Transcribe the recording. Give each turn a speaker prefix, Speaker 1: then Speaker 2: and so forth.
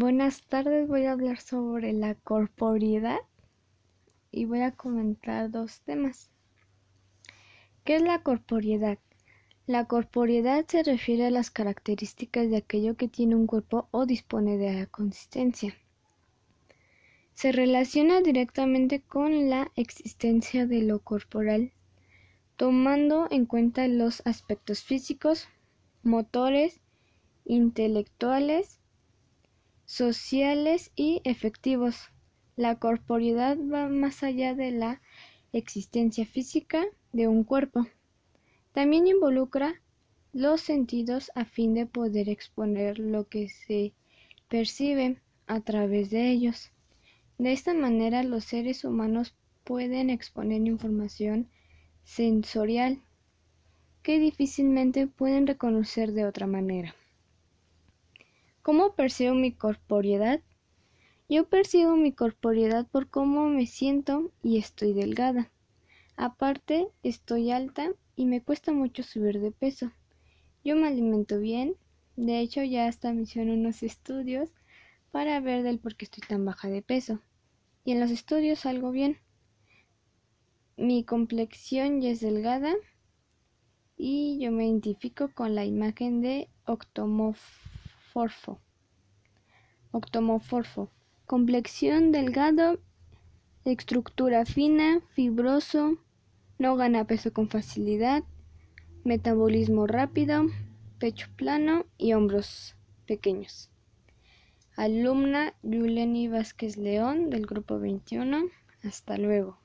Speaker 1: Buenas tardes, voy a hablar sobre la corporeidad y voy a comentar dos temas. ¿Qué es la corporeidad? La corporeidad se refiere a las características de aquello que tiene un cuerpo o dispone de la consistencia. Se relaciona directamente con la existencia de lo corporal, tomando en cuenta los aspectos físicos, motores, intelectuales, sociales y efectivos. La corporeidad va más allá de la existencia física de un cuerpo. También involucra los sentidos a fin de poder exponer lo que se percibe a través de ellos. De esta manera los seres humanos pueden exponer información sensorial que difícilmente pueden reconocer de otra manera. ¿Cómo percibo mi corporeidad? Yo percibo mi corporeidad por cómo me siento y estoy delgada. Aparte, estoy alta y me cuesta mucho subir de peso. Yo me alimento bien, de hecho ya hasta me hicieron unos estudios para ver del por qué estoy tan baja de peso. Y en los estudios salgo bien. Mi complexión ya es delgada y yo me identifico con la imagen de octomorfo complexión delgado, estructura fina, fibroso, no gana peso con facilidad, metabolismo rápido, pecho plano y hombros pequeños. Alumna Yuleni Vázquez León del grupo 21. Hasta luego.